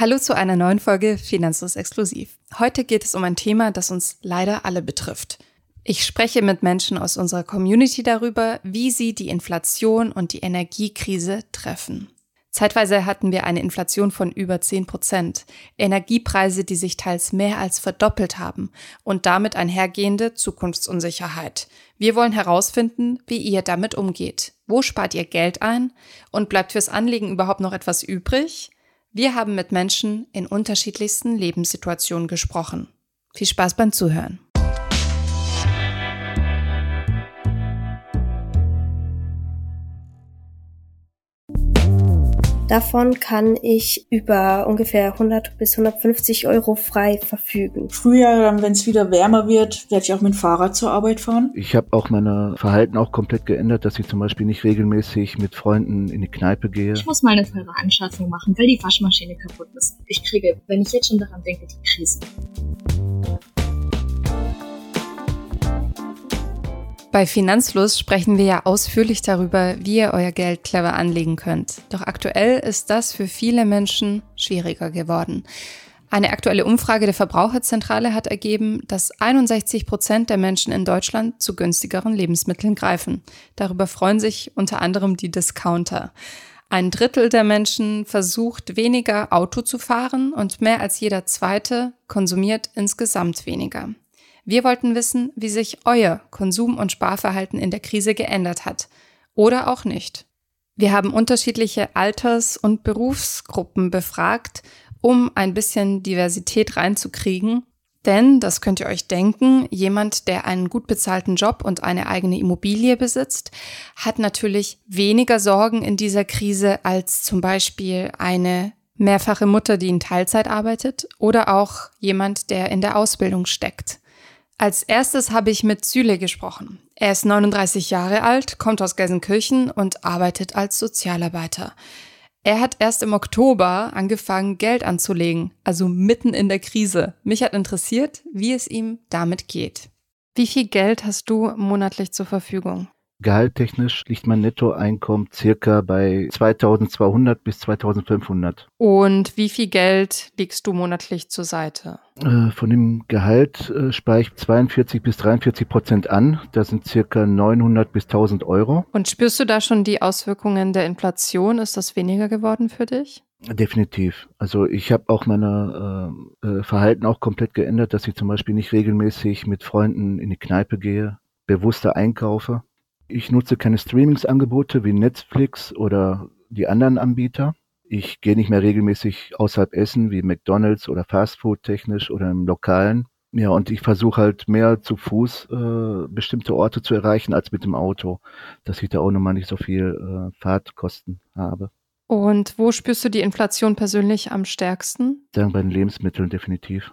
Hallo zu einer neuen Folge Finanzlos Exklusiv. Heute geht es um ein Thema, das uns leider alle betrifft. Ich spreche mit Menschen aus unserer Community darüber, wie sie die Inflation und die Energiekrise treffen. Zeitweise hatten wir eine Inflation von über 10 Prozent, Energiepreise, die sich teils mehr als verdoppelt haben und damit einhergehende Zukunftsunsicherheit. Wir wollen herausfinden, wie ihr damit umgeht. Wo spart ihr Geld ein und bleibt fürs Anlegen überhaupt noch etwas übrig? Wir haben mit Menschen in unterschiedlichsten Lebenssituationen gesprochen. Viel Spaß beim Zuhören. Davon kann ich über ungefähr 100 bis 150 Euro frei verfügen. Frühjahr, wenn es wieder wärmer wird, werde ich auch mit dem Fahrrad zur Arbeit fahren. Ich habe auch mein Verhalten auch komplett geändert, dass ich zum Beispiel nicht regelmäßig mit Freunden in die Kneipe gehe. Ich muss mal eine teure Anschaffung machen, weil die Waschmaschine kaputt ist. Ich kriege, wenn ich jetzt schon daran denke, die Krise. Bei Finanzfluss sprechen wir ja ausführlich darüber, wie ihr euer Geld clever anlegen könnt. Doch aktuell ist das für viele Menschen schwieriger geworden. Eine aktuelle Umfrage der Verbraucherzentrale hat ergeben, dass 61 Prozent der Menschen in Deutschland zu günstigeren Lebensmitteln greifen. Darüber freuen sich unter anderem die Discounter. Ein Drittel der Menschen versucht weniger Auto zu fahren und mehr als jeder zweite konsumiert insgesamt weniger. Wir wollten wissen, wie sich euer Konsum- und Sparverhalten in der Krise geändert hat. Oder auch nicht. Wir haben unterschiedliche Alters- und Berufsgruppen befragt, um ein bisschen Diversität reinzukriegen. Denn, das könnt ihr euch denken, jemand, der einen gut bezahlten Job und eine eigene Immobilie besitzt, hat natürlich weniger Sorgen in dieser Krise als zum Beispiel eine mehrfache Mutter, die in Teilzeit arbeitet oder auch jemand, der in der Ausbildung steckt. Als erstes habe ich mit Süle gesprochen. Er ist 39 Jahre alt, kommt aus Gelsenkirchen und arbeitet als Sozialarbeiter. Er hat erst im Oktober angefangen, Geld anzulegen, also mitten in der Krise. Mich hat interessiert, wie es ihm damit geht. Wie viel Geld hast du monatlich zur Verfügung? Gehalttechnisch liegt mein Nettoeinkommen circa bei 2200 bis 2500. Und wie viel Geld legst du monatlich zur Seite? Äh, von dem Gehalt äh, spare ich 42 bis 43 Prozent an. Das sind circa 900 bis 1000 Euro. Und spürst du da schon die Auswirkungen der Inflation? Ist das weniger geworden für dich? Definitiv. Also ich habe auch meine äh, äh, Verhalten auch komplett geändert, dass ich zum Beispiel nicht regelmäßig mit Freunden in die Kneipe gehe, bewusster einkaufe ich nutze keine Streamingsangebote wie Netflix oder die anderen Anbieter. Ich gehe nicht mehr regelmäßig außerhalb essen wie McDonald's oder Fastfood technisch oder im Lokalen. Ja, und ich versuche halt mehr zu Fuß äh, bestimmte Orte zu erreichen als mit dem Auto, dass ich da auch nochmal nicht so viel äh, Fahrtkosten habe. Und wo spürst du die Inflation persönlich am stärksten? Sagen bei den Lebensmitteln definitiv.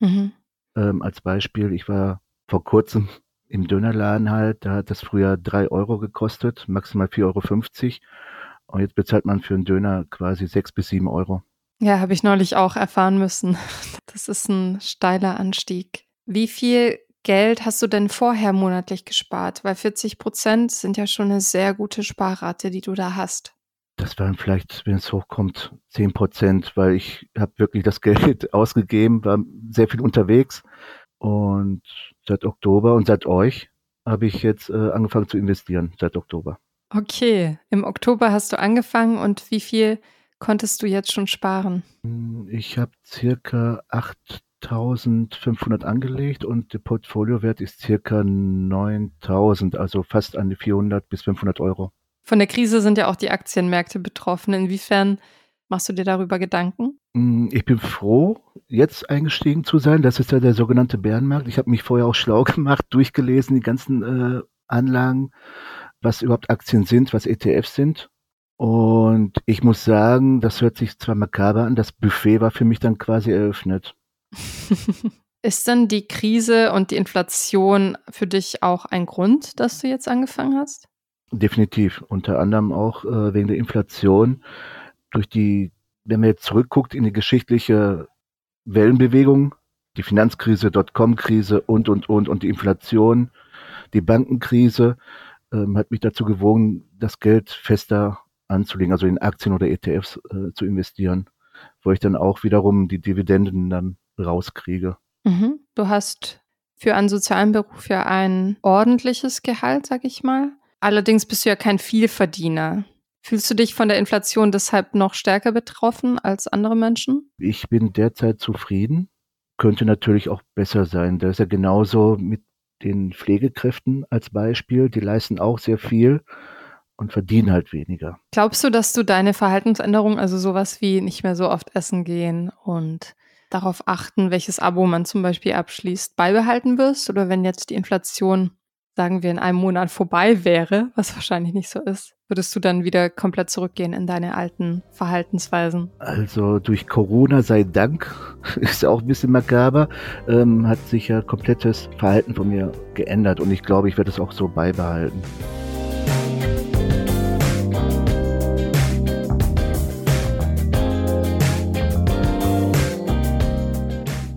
Mhm. Ähm, als Beispiel, ich war vor kurzem im Dönerladen halt, da hat das früher drei Euro gekostet, maximal 4,50 Euro. Und jetzt bezahlt man für einen Döner quasi sechs bis sieben Euro. Ja, habe ich neulich auch erfahren müssen. Das ist ein steiler Anstieg. Wie viel Geld hast du denn vorher monatlich gespart? Weil 40 Prozent sind ja schon eine sehr gute Sparrate, die du da hast. Das waren vielleicht, wenn es hochkommt, 10 Prozent, weil ich habe wirklich das Geld ausgegeben, war sehr viel unterwegs und seit Oktober und seit euch habe ich jetzt äh, angefangen zu investieren, seit Oktober. Okay, im Oktober hast du angefangen und wie viel konntest du jetzt schon sparen? Ich habe circa 8500 angelegt und der Portfoliowert ist circa 9000, also fast an die 400 bis 500 Euro. Von der Krise sind ja auch die Aktienmärkte betroffen. Inwiefern Machst du dir darüber Gedanken? Mm, ich bin froh, jetzt eingestiegen zu sein. Das ist ja der sogenannte Bärenmarkt. Ich habe mich vorher auch schlau gemacht, durchgelesen, die ganzen äh, Anlagen, was überhaupt Aktien sind, was ETFs sind. Und ich muss sagen, das hört sich zwar makaber an, das Buffet war für mich dann quasi eröffnet. ist denn die Krise und die Inflation für dich auch ein Grund, dass du jetzt angefangen hast? Definitiv. Unter anderem auch äh, wegen der Inflation durch die, wenn man jetzt zurückguckt in die geschichtliche Wellenbewegung, die Finanzkrise, Dotcom-Krise und, und, und, und die Inflation, die Bankenkrise, ähm, hat mich dazu gewogen, das Geld fester anzulegen, also in Aktien oder ETFs äh, zu investieren. wo ich dann auch wiederum die Dividenden dann rauskriege. Mhm. Du hast für einen sozialen Beruf ja ein ordentliches Gehalt, sag ich mal. Allerdings bist du ja kein Vielverdiener. Fühlst du dich von der Inflation deshalb noch stärker betroffen als andere Menschen? Ich bin derzeit zufrieden. Könnte natürlich auch besser sein. Das ist ja genauso mit den Pflegekräften als Beispiel. Die leisten auch sehr viel und verdienen halt weniger. Glaubst du, dass du deine Verhaltensänderung, also sowas wie nicht mehr so oft essen gehen und darauf achten, welches Abo man zum Beispiel abschließt, beibehalten wirst? Oder wenn jetzt die Inflation, sagen wir, in einem Monat vorbei wäre, was wahrscheinlich nicht so ist, würdest du dann wieder komplett zurückgehen in deine alten Verhaltensweisen? Also durch Corona sei Dank, ist auch ein bisschen makaber, ähm, hat sich ja komplettes Verhalten von mir geändert und ich glaube, ich werde es auch so beibehalten.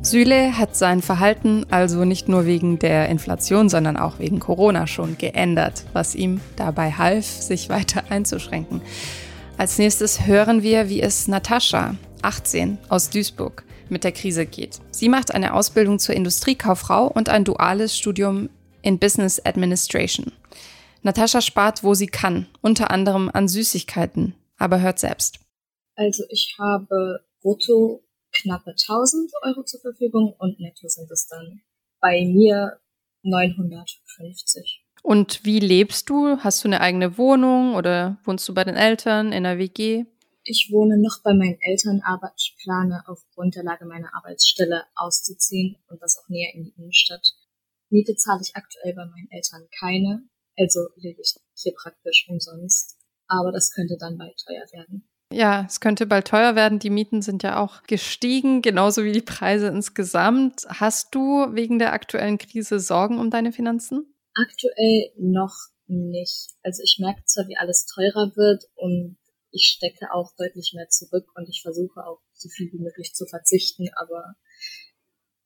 Süle hat sein Verhalten also nicht nur wegen der Inflation, sondern auch wegen Corona schon geändert, was ihm dabei half, sich weiter einzuschränken. Als nächstes hören wir, wie es Natascha, 18, aus Duisburg, mit der Krise geht. Sie macht eine Ausbildung zur Industriekauffrau und ein duales Studium in Business Administration. Natascha spart, wo sie kann, unter anderem an Süßigkeiten, aber hört selbst. Also ich habe brutto knappe 1000 Euro zur Verfügung und netto sind es dann bei mir 950. Und wie lebst du? Hast du eine eigene Wohnung oder wohnst du bei den Eltern in der WG? Ich wohne noch bei meinen Eltern, aber ich plane aufgrund der Lage meiner Arbeitsstelle auszuziehen und das auch näher in die Innenstadt. Miete zahle ich aktuell bei meinen Eltern keine, also lebe ich hier praktisch umsonst. Aber das könnte dann bald teuer werden. Ja, es könnte bald teuer werden. Die Mieten sind ja auch gestiegen, genauso wie die Preise insgesamt. Hast du wegen der aktuellen Krise Sorgen um deine Finanzen? Aktuell noch nicht. Also ich merke zwar, wie alles teurer wird und ich stecke auch deutlich mehr zurück und ich versuche auch so viel wie möglich zu verzichten, aber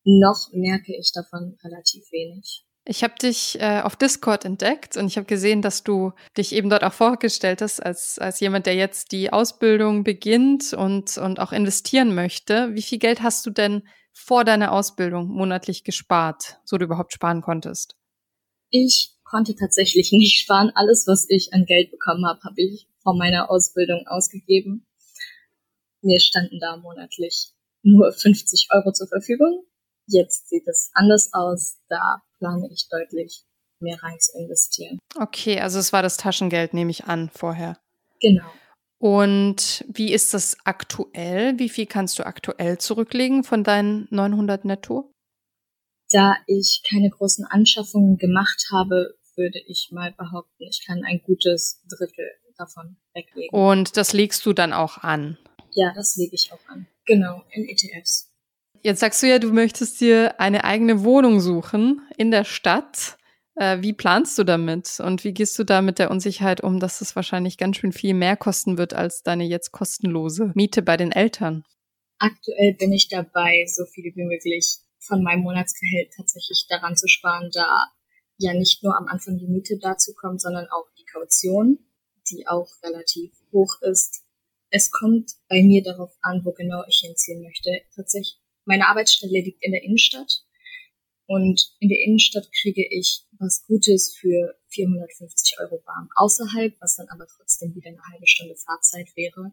noch merke ich davon relativ wenig. Ich habe dich äh, auf Discord entdeckt und ich habe gesehen, dass du dich eben dort auch vorgestellt hast als, als jemand, der jetzt die Ausbildung beginnt und, und auch investieren möchte. Wie viel Geld hast du denn vor deiner Ausbildung monatlich gespart, so du überhaupt sparen konntest? Ich konnte tatsächlich nicht sparen. Alles, was ich an Geld bekommen habe, habe ich vor meiner Ausbildung ausgegeben. Mir standen da monatlich nur 50 Euro zur Verfügung. Jetzt sieht es anders aus. Da plane ich deutlich mehr rein zu investieren. Okay, also es war das Taschengeld, nehme ich an, vorher. Genau. Und wie ist das aktuell? Wie viel kannst du aktuell zurücklegen von deinen 900 netto? Da ich keine großen Anschaffungen gemacht habe, würde ich mal behaupten, ich kann ein gutes Drittel davon weglegen. Und das legst du dann auch an? Ja, das lege ich auch an. Genau, in ETFs. Jetzt sagst du ja, du möchtest dir eine eigene Wohnung suchen in der Stadt. Äh, wie planst du damit und wie gehst du da mit der Unsicherheit um, dass es wahrscheinlich ganz schön viel mehr kosten wird als deine jetzt kostenlose Miete bei den Eltern? Aktuell bin ich dabei, so viel wie möglich von meinem Monatsgehalt tatsächlich daran zu sparen, da ja nicht nur am Anfang die Miete dazu kommt, sondern auch die Kaution, die auch relativ hoch ist. Es kommt bei mir darauf an, wo genau ich hinziehen möchte. Tatsächlich meine Arbeitsstelle liegt in der Innenstadt und in der Innenstadt kriege ich was Gutes für 450 Euro warm. Außerhalb, was dann aber trotzdem wieder eine halbe Stunde Fahrzeit wäre,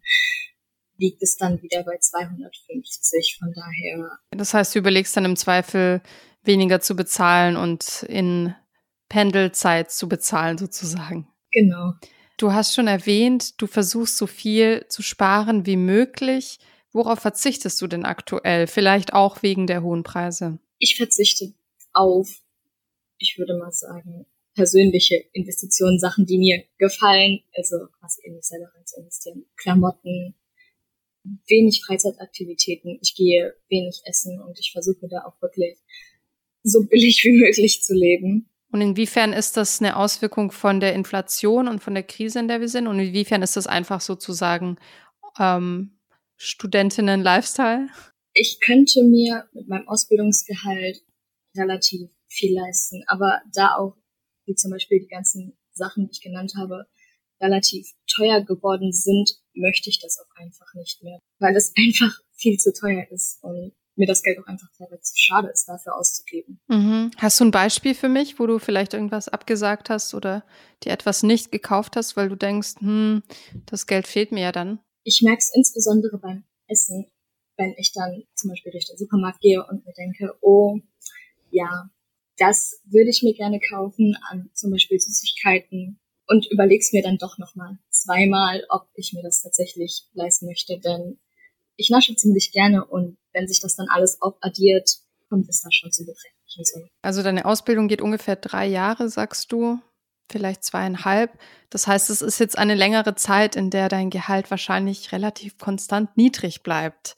liegt es dann wieder bei 250. Von daher. Das heißt, du überlegst dann im Zweifel weniger zu bezahlen und in Pendelzeit zu bezahlen sozusagen. Genau. Du hast schon erwähnt, du versuchst so viel zu sparen wie möglich. Worauf verzichtest du denn aktuell? Vielleicht auch wegen der hohen Preise? Ich verzichte auf, ich würde mal sagen, persönliche Investitionen, Sachen, die mir gefallen, also quasi in mich selber rein zu investieren. Klamotten, wenig Freizeitaktivitäten, ich gehe wenig essen und ich versuche da auch wirklich so billig wie möglich zu leben. Und inwiefern ist das eine Auswirkung von der Inflation und von der Krise, in der wir sind? Und inwiefern ist das einfach sozusagen ähm, Studentinnen-Lifestyle? Ich könnte mir mit meinem Ausbildungsgehalt relativ viel leisten, aber da auch, wie zum Beispiel die ganzen Sachen, die ich genannt habe, relativ teuer geworden sind, möchte ich das auch einfach nicht mehr, weil es einfach viel zu teuer ist und mir das Geld auch einfach teilweise zu schade ist, dafür auszugeben. Mhm. Hast du ein Beispiel für mich, wo du vielleicht irgendwas abgesagt hast oder dir etwas nicht gekauft hast, weil du denkst, hm, das Geld fehlt mir ja dann? Ich merke es insbesondere beim Essen, wenn ich dann zum Beispiel durch den Supermarkt gehe und mir denke, oh, ja, das würde ich mir gerne kaufen an zum Beispiel Süßigkeiten und überleg's mir dann doch nochmal zweimal, ob ich mir das tatsächlich leisten möchte, denn ich nasche ziemlich gerne und wenn sich das dann alles aufaddiert, kommt es da schon zu beträchtlichen Summen. Also deine Ausbildung geht ungefähr drei Jahre, sagst du, vielleicht zweieinhalb. Das heißt, es ist jetzt eine längere Zeit, in der dein Gehalt wahrscheinlich relativ konstant niedrig bleibt.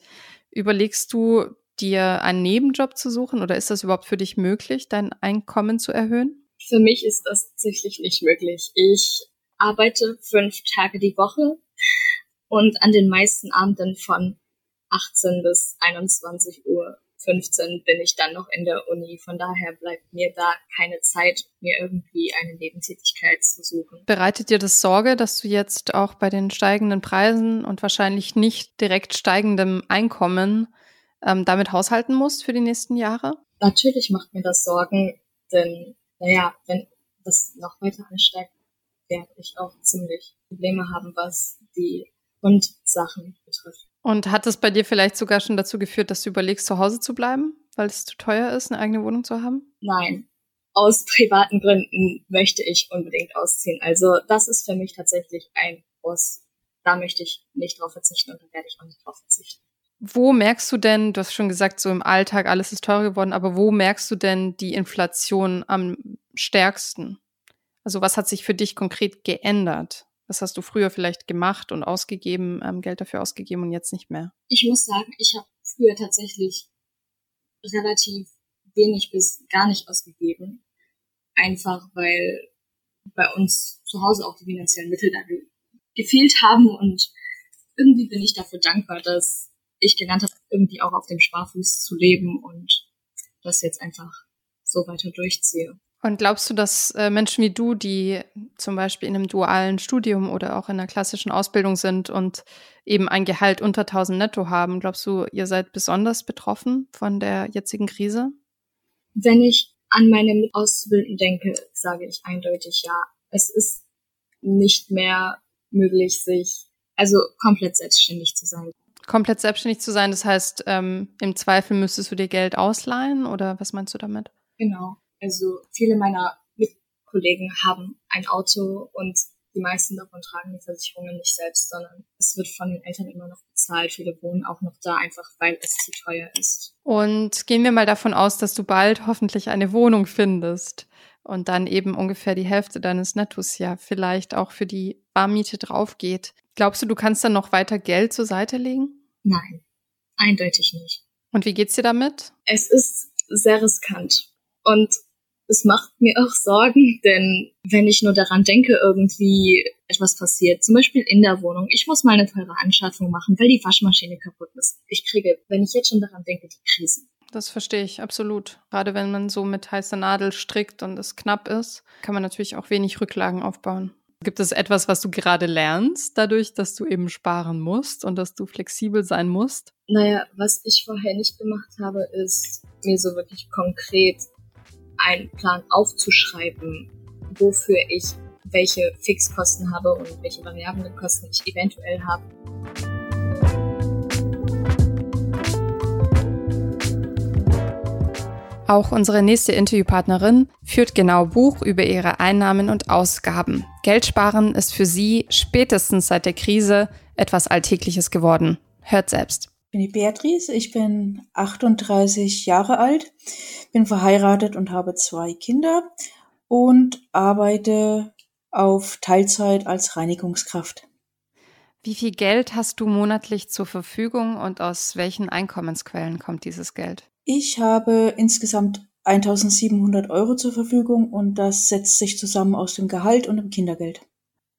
Überlegst du, dir einen Nebenjob zu suchen oder ist das überhaupt für dich möglich, dein Einkommen zu erhöhen? Für mich ist das tatsächlich nicht möglich. Ich arbeite fünf Tage die Woche und an den meisten Abenden von 18 bis 21 Uhr 15 bin ich dann noch in der Uni. Von daher bleibt mir da keine Zeit, mir irgendwie eine Nebentätigkeit zu suchen. Bereitet dir das Sorge, dass du jetzt auch bei den steigenden Preisen und wahrscheinlich nicht direkt steigendem Einkommen ähm, damit haushalten musst für die nächsten Jahre? Natürlich macht mir das Sorgen, denn naja, wenn das noch weiter ansteigt, werde ich auch ziemlich Probleme haben, was die Grundsachen betrifft. Und hat es bei dir vielleicht sogar schon dazu geführt, dass du überlegst, zu Hause zu bleiben, weil es zu teuer ist, eine eigene Wohnung zu haben? Nein. Aus privaten Gründen möchte ich unbedingt ausziehen. Also das ist für mich tatsächlich ein Muss. Da möchte ich nicht drauf verzichten und da werde ich auch nicht drauf verzichten. Wo merkst du denn, du hast schon gesagt, so im Alltag alles ist teurer geworden, aber wo merkst du denn die Inflation am stärksten? Also was hat sich für dich konkret geändert? Was hast du früher vielleicht gemacht und ausgegeben, ähm, Geld dafür ausgegeben und jetzt nicht mehr? Ich muss sagen, ich habe früher tatsächlich relativ wenig bis gar nicht ausgegeben. Einfach weil bei uns zu Hause auch die finanziellen Mittel da ge gefehlt haben und irgendwie bin ich dafür dankbar, dass ich gelernt habe, irgendwie auch auf dem Sparfuß zu leben und das jetzt einfach so weiter durchziehe. Und glaubst du, dass äh, Menschen wie du, die zum Beispiel in einem dualen Studium oder auch in einer klassischen Ausbildung sind und eben ein Gehalt unter 1000 netto haben, glaubst du, ihr seid besonders betroffen von der jetzigen Krise? Wenn ich an meine Mitauszubildenden denke, sage ich eindeutig ja. Es ist nicht mehr möglich, sich also komplett selbstständig zu sein komplett selbstständig zu sein. Das heißt, ähm, im Zweifel müsstest du dir Geld ausleihen oder was meinst du damit? Genau. Also viele meiner Mitkollegen haben ein Auto und die meisten davon tragen die Versicherungen nicht selbst, sondern es wird von den Eltern immer noch bezahlt. Viele wohnen auch noch da, einfach weil es zu teuer ist. Und gehen wir mal davon aus, dass du bald hoffentlich eine Wohnung findest und dann eben ungefähr die Hälfte deines Nettos ja vielleicht auch für die Barmiete draufgeht. Glaubst du, du kannst dann noch weiter Geld zur Seite legen? Nein, eindeutig nicht. Und wie geht's dir damit? Es ist sehr riskant. Und es macht mir auch Sorgen, denn wenn ich nur daran denke, irgendwie etwas passiert, zum Beispiel in der Wohnung, ich muss mal eine teure Anschaffung machen, weil die Waschmaschine kaputt ist. Ich kriege, wenn ich jetzt schon daran denke, die Krisen. Das verstehe ich absolut. Gerade wenn man so mit heißer Nadel strickt und es knapp ist, kann man natürlich auch wenig Rücklagen aufbauen. Gibt es etwas, was du gerade lernst, dadurch, dass du eben sparen musst und dass du flexibel sein musst? Naja, was ich vorher nicht gemacht habe, ist mir so wirklich konkret einen Plan aufzuschreiben, wofür ich welche Fixkosten habe und welche variablen Kosten ich eventuell habe. Auch unsere nächste Interviewpartnerin führt genau Buch über ihre Einnahmen und Ausgaben. Geldsparen ist für sie spätestens seit der Krise etwas Alltägliches geworden. Hört selbst. Ich bin die Beatrice, ich bin 38 Jahre alt, bin verheiratet und habe zwei Kinder und arbeite auf Teilzeit als Reinigungskraft. Wie viel Geld hast du monatlich zur Verfügung und aus welchen Einkommensquellen kommt dieses Geld? Ich habe insgesamt 1700 Euro zur Verfügung und das setzt sich zusammen aus dem Gehalt und dem Kindergeld.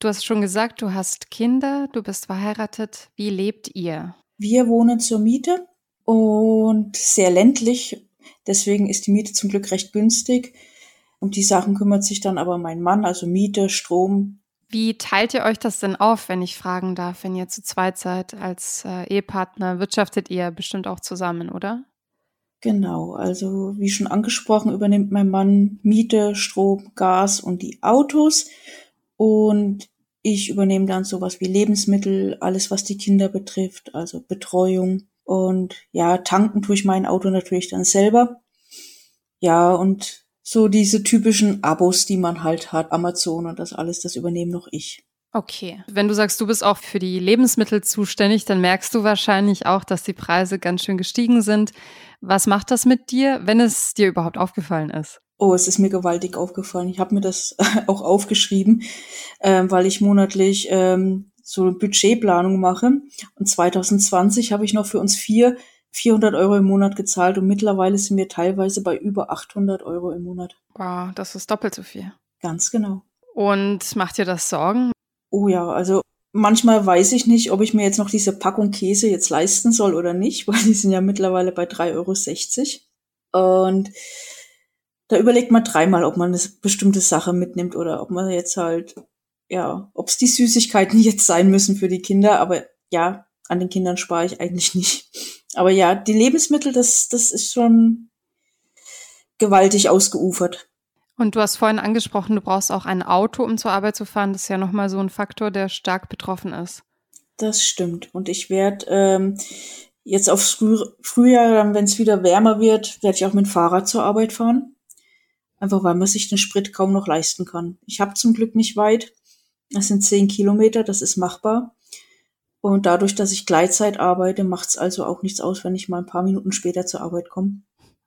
Du hast schon gesagt, du hast Kinder, du bist verheiratet. Wie lebt ihr? Wir wohnen zur Miete und sehr ländlich. Deswegen ist die Miete zum Glück recht günstig. Um die Sachen kümmert sich dann aber mein Mann, also Miete, Strom, Wie teilt ihr euch das denn auf, wenn ich fragen darf, wenn ihr zu zweit seid als äh, Ehepartner? Wirtschaftet ihr bestimmt auch zusammen, oder? Genau, also wie schon angesprochen, übernimmt mein Mann Miete, Strom, Gas und die Autos. Und ich übernehme dann sowas wie Lebensmittel, alles was die Kinder betrifft, also Betreuung. Und ja, tanken tue ich mein Auto natürlich dann selber. Ja, und so diese typischen Abos, die man halt hat, Amazon und das alles, das übernehme noch ich. Okay. Wenn du sagst, du bist auch für die Lebensmittel zuständig, dann merkst du wahrscheinlich auch, dass die Preise ganz schön gestiegen sind. Was macht das mit dir, wenn es dir überhaupt aufgefallen ist? Oh, es ist mir gewaltig aufgefallen. Ich habe mir das auch aufgeschrieben, äh, weil ich monatlich ähm, so eine Budgetplanung mache. Und 2020 habe ich noch für uns vier 400 Euro im Monat gezahlt und mittlerweile sind wir teilweise bei über 800 Euro im Monat. Wow, das ist doppelt so viel. Ganz genau. Und macht dir das Sorgen? Oh ja, also manchmal weiß ich nicht, ob ich mir jetzt noch diese Packung Käse jetzt leisten soll oder nicht, weil die sind ja mittlerweile bei 3,60 Euro. Und da überlegt man dreimal, ob man eine bestimmte Sache mitnimmt oder ob man jetzt halt, ja, ob es die Süßigkeiten jetzt sein müssen für die Kinder. Aber ja, an den Kindern spare ich eigentlich nicht. Aber ja, die Lebensmittel, das, das ist schon gewaltig ausgeufert. Und du hast vorhin angesprochen, du brauchst auch ein Auto, um zur Arbeit zu fahren. Das ist ja nochmal so ein Faktor, der stark betroffen ist. Das stimmt. Und ich werde ähm, jetzt aufs Früh Frühjahr, wenn es wieder wärmer wird, werde ich auch mit dem Fahrrad zur Arbeit fahren. Einfach weil man sich den Sprit kaum noch leisten kann. Ich habe zum Glück nicht weit. Das sind zehn Kilometer, das ist machbar. Und dadurch, dass ich Gleitzeit arbeite, macht es also auch nichts aus, wenn ich mal ein paar Minuten später zur Arbeit komme.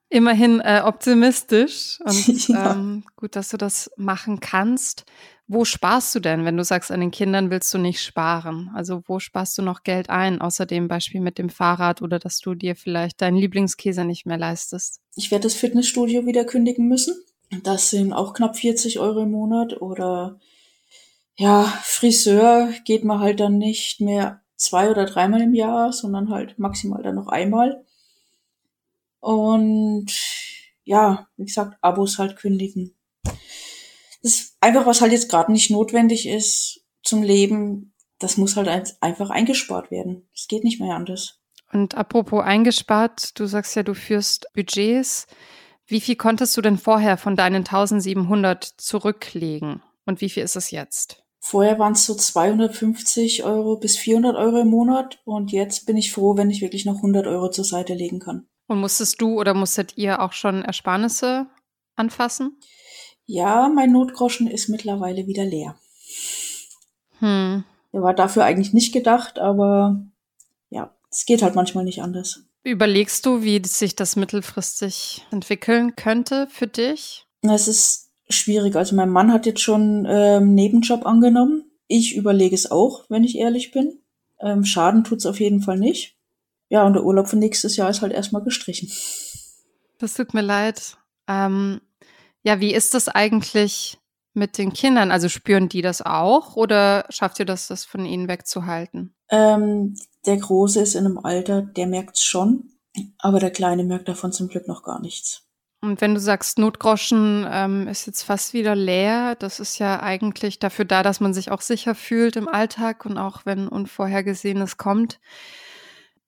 Immerhin äh, optimistisch und ja. ähm, gut, dass du das machen kannst. Wo sparst du denn, wenn du sagst, an den Kindern willst du nicht sparen? Also wo sparst du noch Geld ein, außer dem Beispiel mit dem Fahrrad oder dass du dir vielleicht deinen Lieblingskäse nicht mehr leistest? Ich werde das Fitnessstudio wieder kündigen müssen. Das sind auch knapp 40 Euro im Monat oder ja, Friseur geht man halt dann nicht mehr zwei oder dreimal im Jahr, sondern halt maximal dann noch einmal. Und ja, wie gesagt, Abos halt kündigen. Das ist einfach, was halt jetzt gerade nicht notwendig ist zum Leben. Das muss halt einfach eingespart werden. Es geht nicht mehr anders. Und apropos eingespart, du sagst ja, du führst Budgets. Wie viel konntest du denn vorher von deinen 1700 zurücklegen? Und wie viel ist es jetzt? Vorher waren es so 250 Euro bis 400 Euro im Monat und jetzt bin ich froh, wenn ich wirklich noch 100 Euro zur Seite legen kann. Und musstest du oder musstet ihr auch schon Ersparnisse anfassen? Ja, mein Notgroschen ist mittlerweile wieder leer. Hm. Der war dafür eigentlich nicht gedacht, aber ja, es geht halt manchmal nicht anders. Überlegst du, wie sich das mittelfristig entwickeln könnte für dich? Es ist schwierig. Also mein Mann hat jetzt schon ähm, Nebenjob angenommen. Ich überlege es auch, wenn ich ehrlich bin. Ähm, Schaden tut's auf jeden Fall nicht. Ja, und der Urlaub für nächstes Jahr ist halt erstmal gestrichen. Das tut mir leid. Ähm, ja, wie ist das eigentlich mit den Kindern? Also spüren die das auch oder schafft ihr das, das von ihnen wegzuhalten? Ähm, der Große ist in einem Alter, der merkt's schon, aber der Kleine merkt davon zum Glück noch gar nichts. Und wenn du sagst, Notgroschen ähm, ist jetzt fast wieder leer, das ist ja eigentlich dafür da, dass man sich auch sicher fühlt im Alltag und auch wenn Unvorhergesehenes kommt.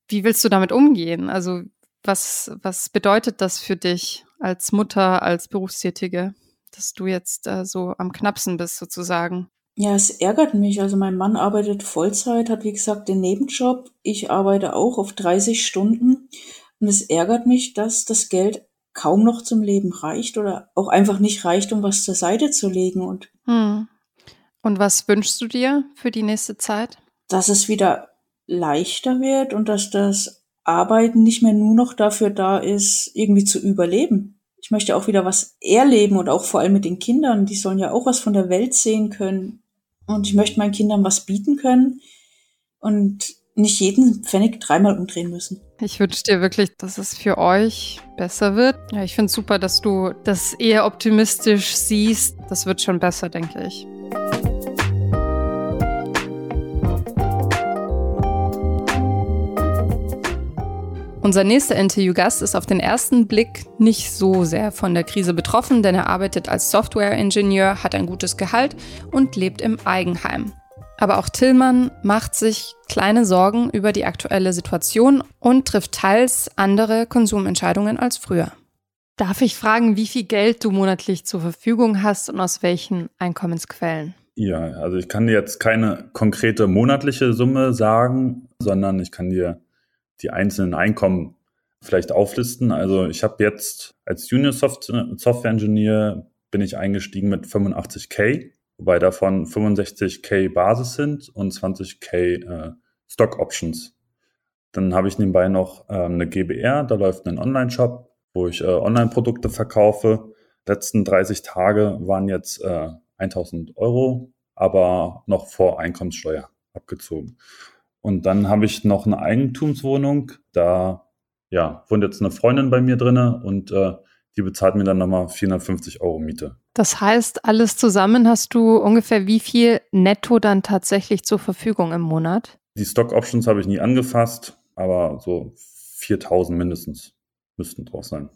Wie willst du damit umgehen? Also was, was bedeutet das für dich als Mutter, als Berufstätige, dass du jetzt äh, so am knappsten bist sozusagen? Ja, es ärgert mich. Also mein Mann arbeitet Vollzeit, hat wie gesagt den Nebenjob. Ich arbeite auch auf 30 Stunden. Und es ärgert mich, dass das Geld kaum noch zum Leben reicht oder auch einfach nicht reicht, um was zur Seite zu legen. Und, hm. und was wünschst du dir für die nächste Zeit? Dass es wieder leichter wird und dass das Arbeiten nicht mehr nur noch dafür da ist, irgendwie zu überleben. Ich möchte auch wieder was erleben und auch vor allem mit den Kindern. Die sollen ja auch was von der Welt sehen können. Und ich möchte meinen Kindern was bieten können und nicht jeden Pfennig dreimal umdrehen müssen. Ich wünsche dir wirklich, dass es für euch besser wird. Ja, ich finde es super, dass du das eher optimistisch siehst. Das wird schon besser, denke ich. Unser nächster Interviewgast ist auf den ersten Blick nicht so sehr von der Krise betroffen, denn er arbeitet als Software-Ingenieur, hat ein gutes Gehalt und lebt im Eigenheim. Aber auch Tillmann macht sich kleine Sorgen über die aktuelle Situation und trifft teils andere Konsumentscheidungen als früher. Darf ich fragen, wie viel Geld du monatlich zur Verfügung hast und aus welchen Einkommensquellen? Ja, also ich kann dir jetzt keine konkrete monatliche Summe sagen, sondern ich kann dir die einzelnen Einkommen vielleicht auflisten. Also ich habe jetzt als Junior Software Engineer bin ich eingestiegen mit 85k, wobei davon 65k Basis sind und 20k äh, Stock Options. Dann habe ich nebenbei noch äh, eine GBR, da läuft ein Online-Shop wo ich äh, Online-Produkte verkaufe. Letzten 30 Tage waren jetzt äh, 1000 Euro, aber noch vor Einkommenssteuer abgezogen. Und dann habe ich noch eine Eigentumswohnung. Da ja, wohnt jetzt eine Freundin bei mir drinne und äh, die bezahlt mir dann nochmal 450 Euro Miete. Das heißt, alles zusammen hast du ungefähr wie viel netto dann tatsächlich zur Verfügung im Monat? Die Stock Options habe ich nie angefasst, aber so 4000 mindestens müssten drauf sein.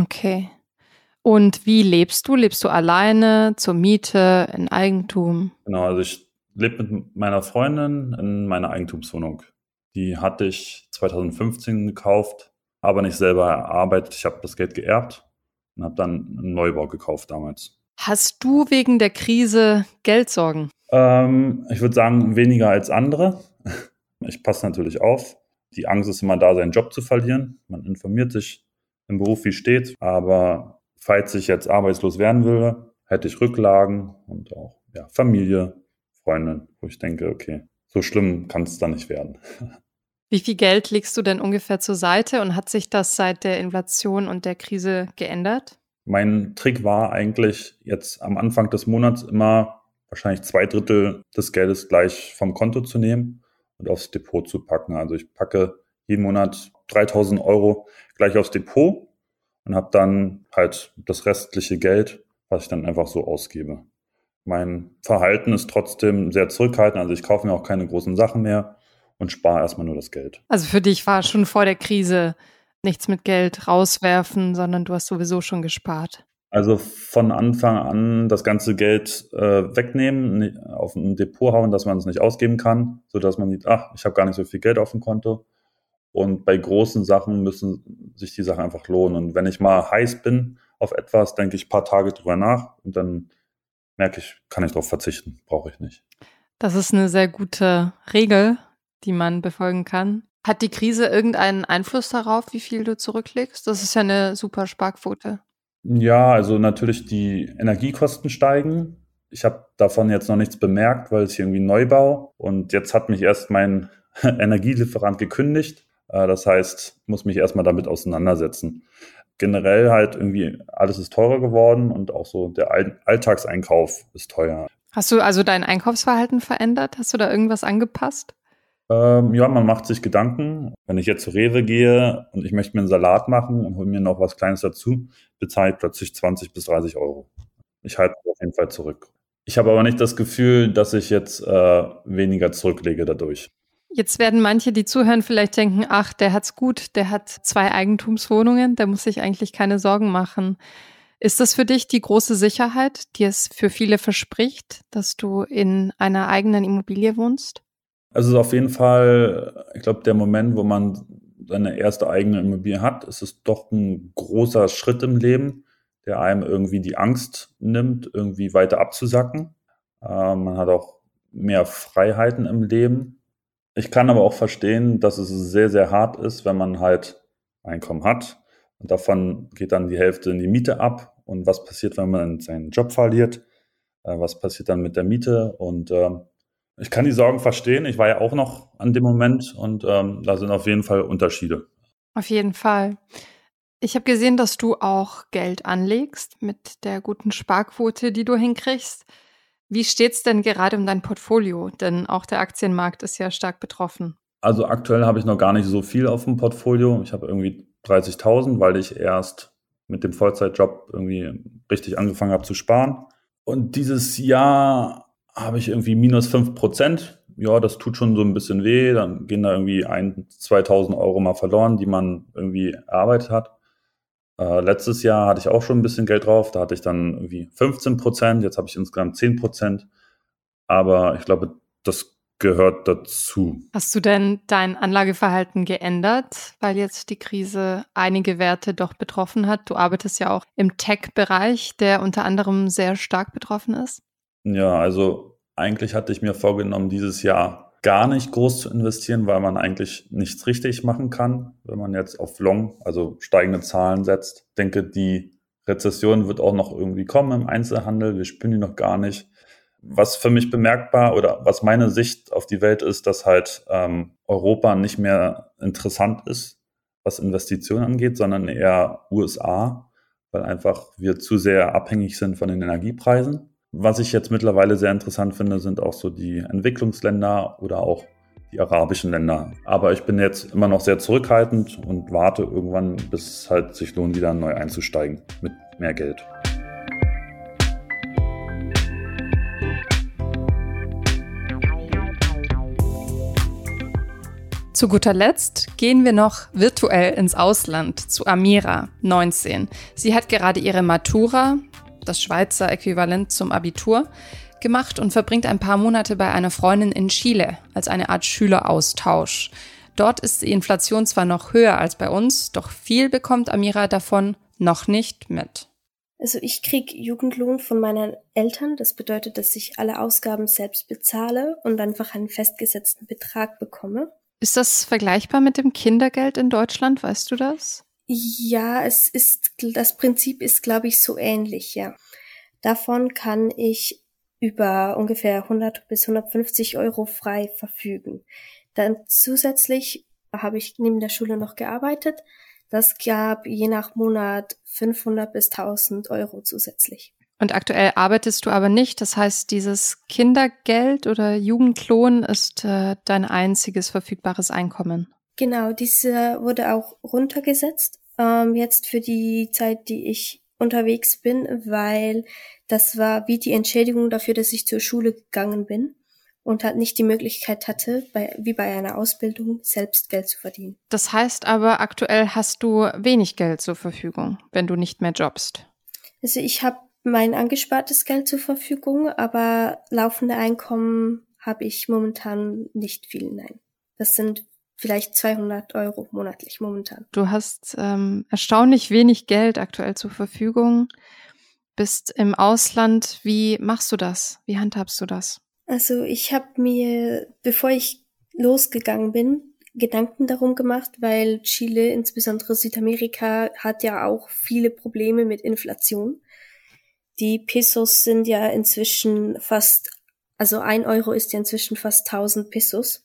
Okay. Und wie lebst du? Lebst du alleine, zur Miete, in Eigentum? Genau, also ich lebe mit meiner Freundin in meiner Eigentumswohnung. Die hatte ich 2015 gekauft, aber nicht selber erarbeitet. Ich habe das Geld geerbt und habe dann einen Neubau gekauft damals. Hast du wegen der Krise Geldsorgen? Ähm, ich würde sagen, weniger als andere. Ich passe natürlich auf. Die Angst ist immer da, seinen Job zu verlieren. Man informiert sich im Beruf, wie steht. Aber falls ich jetzt arbeitslos werden würde, hätte ich Rücklagen und auch ja, Familie, Freundin, wo ich denke, okay, so schlimm kann es da nicht werden. Wie viel Geld legst du denn ungefähr zur Seite und hat sich das seit der Inflation und der Krise geändert? Mein Trick war eigentlich jetzt am Anfang des Monats immer wahrscheinlich zwei Drittel des Geldes gleich vom Konto zu nehmen und aufs Depot zu packen. Also ich packe jeden Monat 3000 Euro gleich aufs Depot und habe dann halt das restliche Geld, was ich dann einfach so ausgebe. Mein Verhalten ist trotzdem sehr zurückhaltend, also ich kaufe mir auch keine großen Sachen mehr und spare erstmal nur das Geld. Also für dich war schon vor der Krise nichts mit Geld rauswerfen, sondern du hast sowieso schon gespart. Also von Anfang an das ganze Geld äh, wegnehmen, auf ein Depot hauen, dass man es nicht ausgeben kann, sodass man sieht, ach, ich habe gar nicht so viel Geld auf dem Konto. Und bei großen Sachen müssen sich die Sachen einfach lohnen. Und wenn ich mal heiß bin auf etwas, denke ich ein paar Tage drüber nach und dann merke ich, kann ich darauf verzichten, brauche ich nicht. Das ist eine sehr gute Regel, die man befolgen kann. Hat die Krise irgendeinen Einfluss darauf, wie viel du zurücklegst? Das ist ja eine super Sparquote. Ja, also natürlich die Energiekosten steigen. Ich habe davon jetzt noch nichts bemerkt, weil es hier irgendwie Neubau und jetzt hat mich erst mein Energielieferant gekündigt. Äh, das heißt, muss mich erstmal damit auseinandersetzen. Generell halt irgendwie alles ist teurer geworden und auch so der Alltagseinkauf ist teuer. Hast du also dein Einkaufsverhalten verändert? Hast du da irgendwas angepasst? Ähm, ja, man macht sich Gedanken. Wenn ich jetzt zu Rewe gehe und ich möchte mir einen Salat machen und hole mir noch was Kleines dazu, bezahle ich plötzlich 20 bis 30 Euro. Ich halte auf jeden Fall zurück. Ich habe aber nicht das Gefühl, dass ich jetzt äh, weniger zurücklege dadurch. Jetzt werden manche, die zuhören, vielleicht denken, ach, der hat's gut, der hat zwei Eigentumswohnungen, der muss sich eigentlich keine Sorgen machen. Ist das für dich die große Sicherheit, die es für viele verspricht, dass du in einer eigenen Immobilie wohnst? Also auf jeden Fall, ich glaube, der Moment, wo man seine erste eigene Immobilie hat, ist es doch ein großer Schritt im Leben, der einem irgendwie die Angst nimmt, irgendwie weiter abzusacken. Äh, man hat auch mehr Freiheiten im Leben. Ich kann aber auch verstehen, dass es sehr, sehr hart ist, wenn man halt Einkommen hat. Und davon geht dann die Hälfte in die Miete ab. Und was passiert, wenn man seinen Job verliert? Äh, was passiert dann mit der Miete? Und äh, ich kann die Sorgen verstehen. Ich war ja auch noch an dem Moment und ähm, da sind auf jeden Fall Unterschiede. Auf jeden Fall. Ich habe gesehen, dass du auch Geld anlegst mit der guten Sparquote, die du hinkriegst. Wie steht's denn gerade um dein Portfolio? Denn auch der Aktienmarkt ist ja stark betroffen. Also aktuell habe ich noch gar nicht so viel auf dem Portfolio. Ich habe irgendwie 30.000, weil ich erst mit dem Vollzeitjob irgendwie richtig angefangen habe zu sparen. Und dieses Jahr habe ich irgendwie minus fünf Prozent ja, das tut schon so ein bisschen weh. Dann gehen da irgendwie ein, 2000 Euro mal verloren, die man irgendwie erarbeitet hat. Äh, letztes Jahr hatte ich auch schon ein bisschen Geld drauf. Da hatte ich dann irgendwie 15 Prozent. Jetzt habe ich insgesamt 10 Prozent. Aber ich glaube, das gehört dazu. Hast du denn dein Anlageverhalten geändert, weil jetzt die Krise einige Werte doch betroffen hat? Du arbeitest ja auch im Tech-Bereich, der unter anderem sehr stark betroffen ist. Ja, also eigentlich hatte ich mir vorgenommen, dieses Jahr gar nicht groß zu investieren, weil man eigentlich nichts richtig machen kann, wenn man jetzt auf Long, also steigende Zahlen setzt. Ich denke, die Rezession wird auch noch irgendwie kommen im Einzelhandel. Wir spüren die noch gar nicht. Was für mich bemerkbar oder was meine Sicht auf die Welt ist, dass halt ähm, Europa nicht mehr interessant ist, was Investitionen angeht, sondern eher USA, weil einfach wir zu sehr abhängig sind von den Energiepreisen. Was ich jetzt mittlerweile sehr interessant finde, sind auch so die Entwicklungsländer oder auch die arabischen Länder. Aber ich bin jetzt immer noch sehr zurückhaltend und warte irgendwann, bis es halt sich lohnt, wieder neu einzusteigen mit mehr Geld. Zu guter Letzt gehen wir noch virtuell ins Ausland zu Amira, 19. Sie hat gerade ihre Matura, das Schweizer Äquivalent zum Abitur, gemacht und verbringt ein paar Monate bei einer Freundin in Chile als eine Art Schüleraustausch. Dort ist die Inflation zwar noch höher als bei uns, doch viel bekommt Amira davon noch nicht mit. Also ich krieg Jugendlohn von meinen Eltern. Das bedeutet, dass ich alle Ausgaben selbst bezahle und einfach einen festgesetzten Betrag bekomme. Ist das vergleichbar mit dem Kindergeld in Deutschland? Weißt du das? Ja, es ist, das Prinzip ist, glaube ich, so ähnlich, ja. Davon kann ich über ungefähr 100 bis 150 Euro frei verfügen. Dann zusätzlich habe ich neben der Schule noch gearbeitet. Das gab je nach Monat 500 bis 1000 Euro zusätzlich. Und aktuell arbeitest du aber nicht. Das heißt, dieses Kindergeld oder Jugendlohn ist äh, dein einziges verfügbares Einkommen. Genau, diese wurde auch runtergesetzt, ähm, jetzt für die Zeit, die ich unterwegs bin, weil das war wie die Entschädigung dafür, dass ich zur Schule gegangen bin und halt nicht die Möglichkeit hatte, bei, wie bei einer Ausbildung, selbst Geld zu verdienen. Das heißt aber, aktuell hast du wenig Geld zur Verfügung, wenn du nicht mehr jobbst. Also ich habe mein angespartes Geld zur Verfügung, aber laufende Einkommen habe ich momentan nicht viel, nein. Das sind vielleicht 200 Euro monatlich momentan. Du hast ähm, erstaunlich wenig Geld aktuell zur Verfügung, bist im Ausland. Wie machst du das? Wie handhabst du das? Also ich habe mir, bevor ich losgegangen bin, Gedanken darum gemacht, weil Chile, insbesondere Südamerika, hat ja auch viele Probleme mit Inflation. Die Pesos sind ja inzwischen fast, also ein Euro ist ja inzwischen fast 1000 Pesos.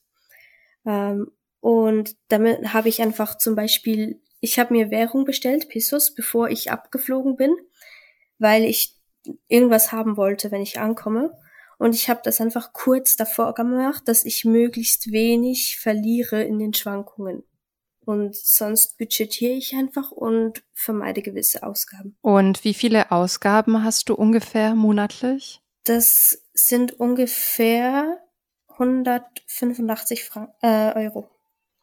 Ähm, und damit habe ich einfach zum Beispiel, ich habe mir Währung bestellt, Pesos, bevor ich abgeflogen bin, weil ich irgendwas haben wollte, wenn ich ankomme. Und ich habe das einfach kurz davor gemacht, dass ich möglichst wenig verliere in den Schwankungen. Und sonst budgetiere ich einfach und vermeide gewisse Ausgaben. Und wie viele Ausgaben hast du ungefähr monatlich? Das sind ungefähr 185 Frank äh, Euro.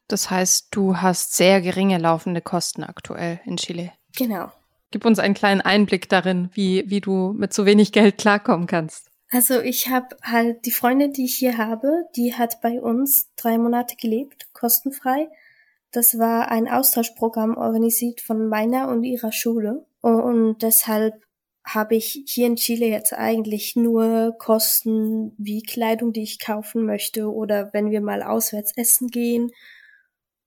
Das heißt, du hast sehr geringe laufende Kosten aktuell in Chile. Genau. Gib uns einen kleinen Einblick darin, wie, wie du mit so wenig Geld klarkommen kannst. Also ich habe halt die Freundin, die ich hier habe, die hat bei uns drei Monate gelebt, kostenfrei. Das war ein Austauschprogramm organisiert von meiner und ihrer Schule. Und deshalb habe ich hier in Chile jetzt eigentlich nur Kosten wie Kleidung, die ich kaufen möchte oder wenn wir mal auswärts essen gehen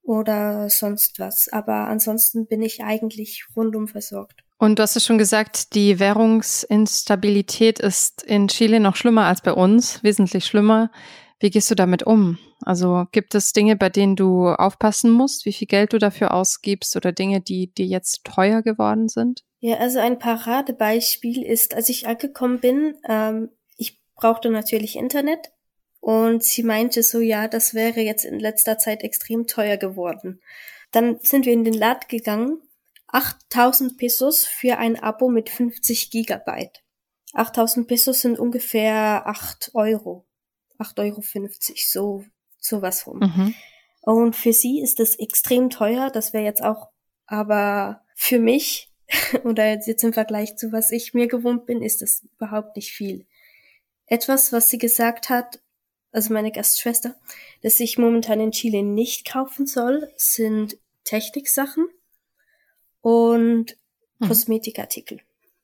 oder sonst was. Aber ansonsten bin ich eigentlich rundum versorgt. Und du hast es schon gesagt, die Währungsinstabilität ist in Chile noch schlimmer als bei uns, wesentlich schlimmer. Wie gehst du damit um? Also gibt es Dinge, bei denen du aufpassen musst, wie viel Geld du dafür ausgibst oder Dinge, die dir jetzt teuer geworden sind? Ja, also ein Paradebeispiel ist, als ich angekommen bin, ähm, ich brauchte natürlich Internet und sie meinte so, ja, das wäre jetzt in letzter Zeit extrem teuer geworden. Dann sind wir in den Laden gegangen. 8000 Pesos für ein Abo mit 50 Gigabyte. 8000 Pesos sind ungefähr 8 Euro. 8,50 Euro, so, sowas rum. Mhm. Und für sie ist das extrem teuer. Das wäre jetzt auch, aber für mich oder jetzt im Vergleich zu was ich mir gewohnt bin, ist das überhaupt nicht viel. Etwas, was sie gesagt hat, also meine Gastschwester, dass ich momentan in Chile nicht kaufen soll, sind Techniksachen und mhm. Kosmetikartikel,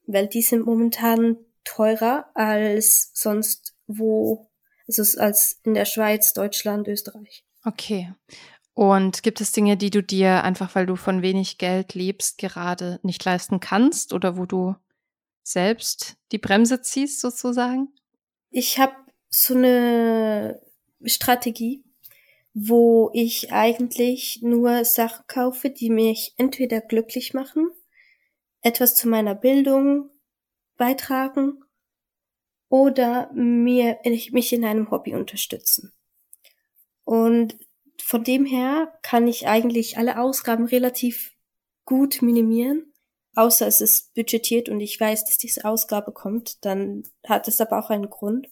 weil die sind momentan teurer als sonst wo, also als in der Schweiz, Deutschland, Österreich. Okay. Und gibt es Dinge, die du dir einfach, weil du von wenig Geld lebst, gerade nicht leisten kannst oder wo du selbst die Bremse ziehst sozusagen? Ich habe so eine Strategie, wo ich eigentlich nur Sachen kaufe, die mich entweder glücklich machen, etwas zu meiner Bildung beitragen oder mir mich in einem Hobby unterstützen. Und von dem her kann ich eigentlich alle Ausgaben relativ gut minimieren, außer es ist budgetiert und ich weiß, dass diese Ausgabe kommt, dann hat es aber auch einen Grund.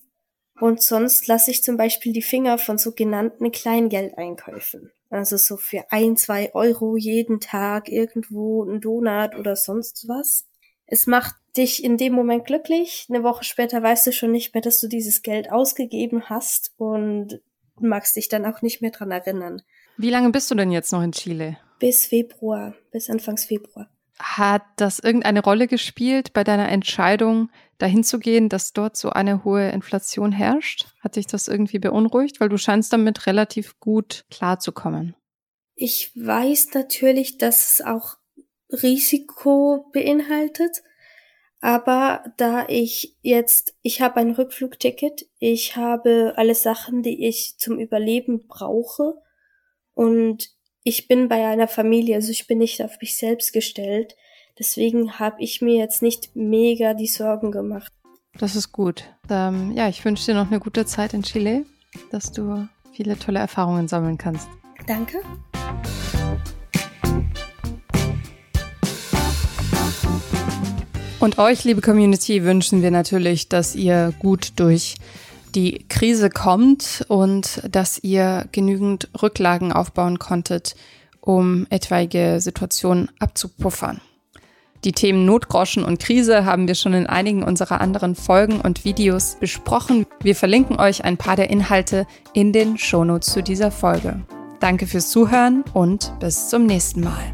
Und sonst lasse ich zum Beispiel die Finger von sogenannten Kleingeldeinkäufen. Also so für ein, zwei Euro jeden Tag irgendwo ein Donut oder sonst was. Es macht dich in dem Moment glücklich. Eine Woche später weißt du schon nicht mehr, dass du dieses Geld ausgegeben hast und magst dich dann auch nicht mehr dran erinnern. Wie lange bist du denn jetzt noch in Chile? Bis Februar, bis Anfangs Februar. Hat das irgendeine Rolle gespielt bei deiner Entscheidung, dahin zu gehen, dass dort so eine hohe Inflation herrscht? Hat dich das irgendwie beunruhigt? Weil du scheinst damit relativ gut klarzukommen. Ich weiß natürlich, dass es auch Risiko beinhaltet. Aber da ich jetzt, ich habe ein Rückflugticket, ich habe alle Sachen, die ich zum Überleben brauche und ich bin bei einer Familie, also ich bin nicht auf mich selbst gestellt. Deswegen habe ich mir jetzt nicht mega die Sorgen gemacht. Das ist gut. Ähm, ja, ich wünsche dir noch eine gute Zeit in Chile, dass du viele tolle Erfahrungen sammeln kannst. Danke. Und euch, liebe Community, wünschen wir natürlich, dass ihr gut durch die Krise kommt und dass ihr genügend Rücklagen aufbauen konntet, um etwaige Situationen abzupuffern. Die Themen Notgroschen und Krise haben wir schon in einigen unserer anderen Folgen und Videos besprochen. Wir verlinken euch ein paar der Inhalte in den Shownotes zu dieser Folge. Danke fürs Zuhören und bis zum nächsten Mal.